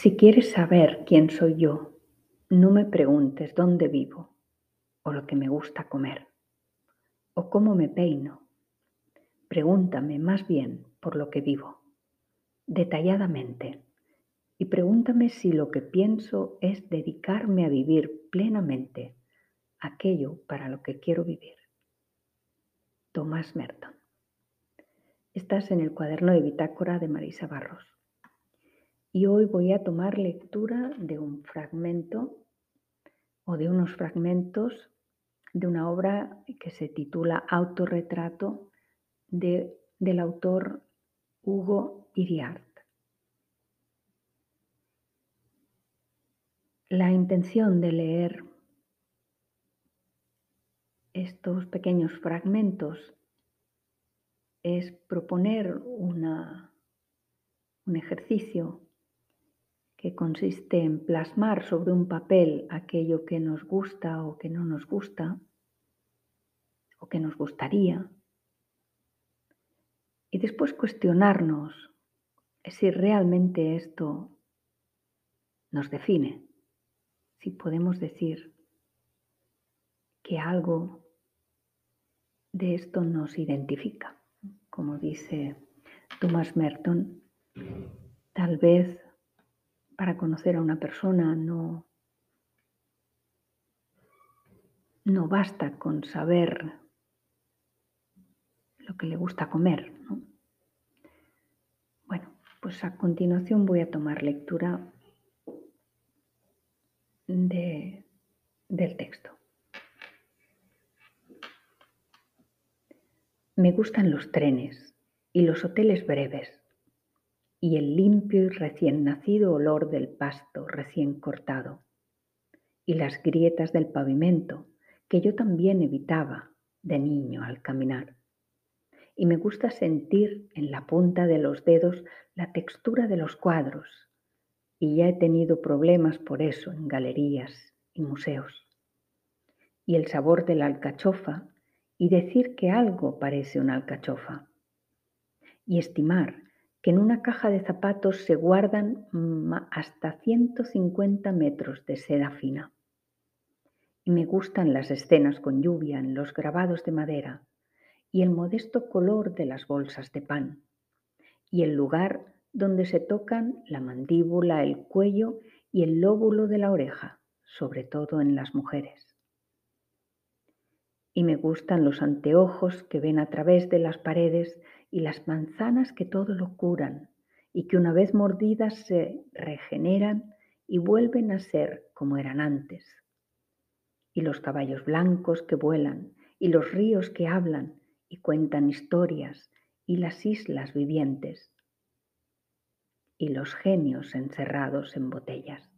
Si quieres saber quién soy yo, no me preguntes dónde vivo, o lo que me gusta comer, o cómo me peino. Pregúntame más bien por lo que vivo, detalladamente, y pregúntame si lo que pienso es dedicarme a vivir plenamente aquello para lo que quiero vivir. Tomás Merton. Estás en el cuaderno de bitácora de Marisa Barros y hoy voy a tomar lectura de un fragmento o de unos fragmentos de una obra que se titula Autorretrato de, del autor Hugo Iriart. La intención de leer estos pequeños fragmentos es proponer una, un ejercicio que consiste en plasmar sobre un papel aquello que nos gusta o que no nos gusta, o que nos gustaría, y después cuestionarnos si realmente esto nos define, si podemos decir que algo de esto nos identifica. Como dice Thomas Merton, tal vez para conocer a una persona no, no basta con saber lo que le gusta comer. Bueno, pues a continuación voy a tomar lectura de, del texto. Me gustan los trenes y los hoteles breves y el limpio y recién nacido olor del pasto recién cortado, y las grietas del pavimento que yo también evitaba de niño al caminar. Y me gusta sentir en la punta de los dedos la textura de los cuadros, y ya he tenido problemas por eso en galerías y museos. Y el sabor de la alcachofa y decir que algo parece una alcachofa. Y estimar que en una caja de zapatos se guardan hasta 150 metros de seda fina. Y me gustan las escenas con lluvia en los grabados de madera y el modesto color de las bolsas de pan y el lugar donde se tocan la mandíbula, el cuello y el lóbulo de la oreja, sobre todo en las mujeres. Y me gustan los anteojos que ven a través de las paredes y las manzanas que todo lo curan y que una vez mordidas se regeneran y vuelven a ser como eran antes. Y los caballos blancos que vuelan y los ríos que hablan y cuentan historias y las islas vivientes y los genios encerrados en botellas.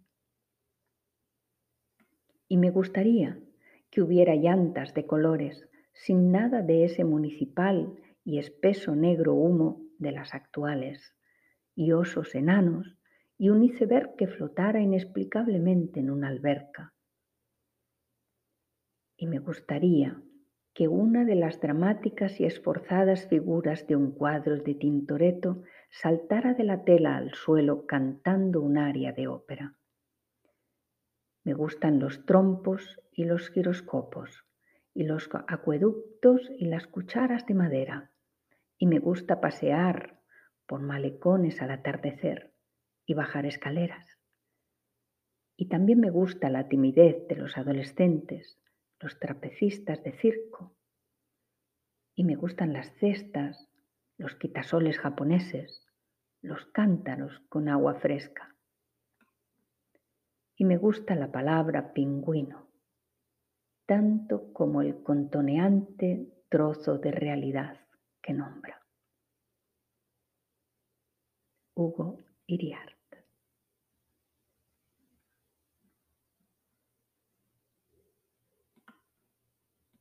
Y me gustaría que hubiera llantas de colores sin nada de ese municipal y espeso negro humo de las actuales, y osos enanos, y un iceberg que flotara inexplicablemente en una alberca. Y me gustaría que una de las dramáticas y esforzadas figuras de un cuadro de Tintoretto saltara de la tela al suelo cantando un aria de ópera. Me gustan los trompos y los giroscopos, y los acueductos y las cucharas de madera, y me gusta pasear por malecones al atardecer y bajar escaleras. Y también me gusta la timidez de los adolescentes, los trapecistas de circo. Y me gustan las cestas, los quitasoles japoneses, los cántaros con agua fresca. Y me gusta la palabra pingüino, tanto como el contoneante trozo de realidad que nombra. Hugo Iriar.